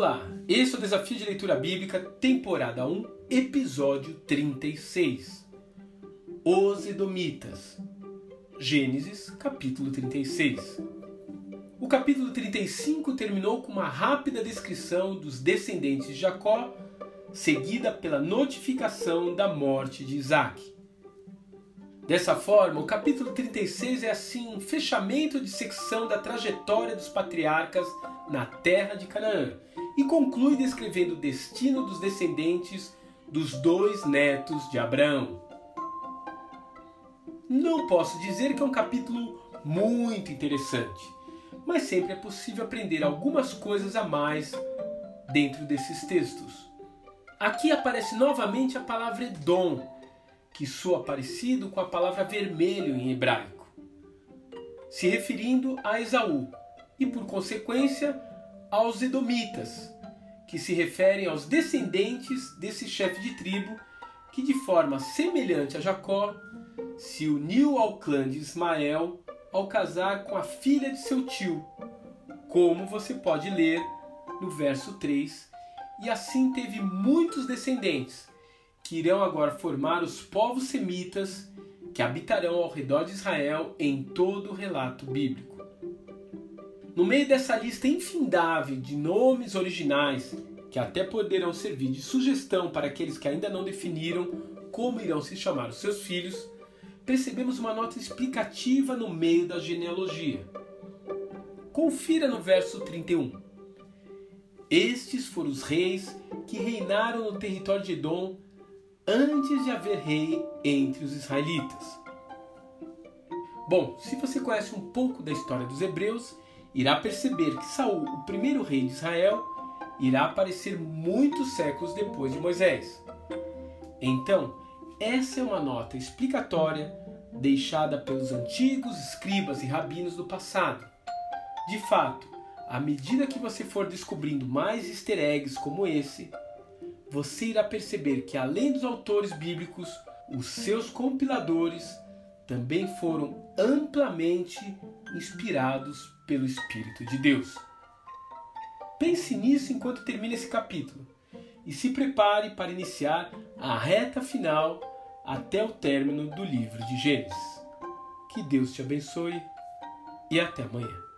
Olá, esse é o Desafio de Leitura Bíblica, temporada 1, episódio 36. Os Edomitas. Gênesis, capítulo 36. O capítulo 35 terminou com uma rápida descrição dos descendentes de Jacó, seguida pela notificação da morte de Isaac. Dessa forma, o capítulo 36 é assim um fechamento de secção da trajetória dos patriarcas na terra de Canaã e conclui descrevendo o destino dos descendentes dos dois netos de Abraão. Não posso dizer que é um capítulo muito interessante, mas sempre é possível aprender algumas coisas a mais dentro desses textos. Aqui aparece novamente a palavra Edom, que soa parecido com a palavra vermelho em hebraico, se referindo a Esaú e, por consequência, aos Edomitas, que se referem aos descendentes desse chefe de tribo que, de forma semelhante a Jacó, se uniu ao clã de Ismael ao casar com a filha de seu tio, como você pode ler no verso 3, e assim teve muitos descendentes, que irão agora formar os povos semitas que habitarão ao redor de Israel em todo o relato bíblico. No meio dessa lista infindável de nomes originais, que até poderão servir de sugestão para aqueles que ainda não definiram como irão se chamar os seus filhos, percebemos uma nota explicativa no meio da genealogia. Confira no verso 31. Estes foram os reis que reinaram no território de Edom antes de haver rei entre os israelitas. Bom, se você conhece um pouco da história dos hebreus, irá perceber que Saul, o primeiro rei de Israel, irá aparecer muitos séculos depois de Moisés. Então, essa é uma nota explicatória deixada pelos antigos escribas e rabinos do passado. De fato, à medida que você for descobrindo mais easter eggs como esse, você irá perceber que além dos autores bíblicos, os seus compiladores também foram amplamente inspirados pelo Espírito de Deus. Pense nisso enquanto termina esse capítulo e se prepare para iniciar a reta final até o término do livro de Gênesis. Que Deus te abençoe e até amanhã.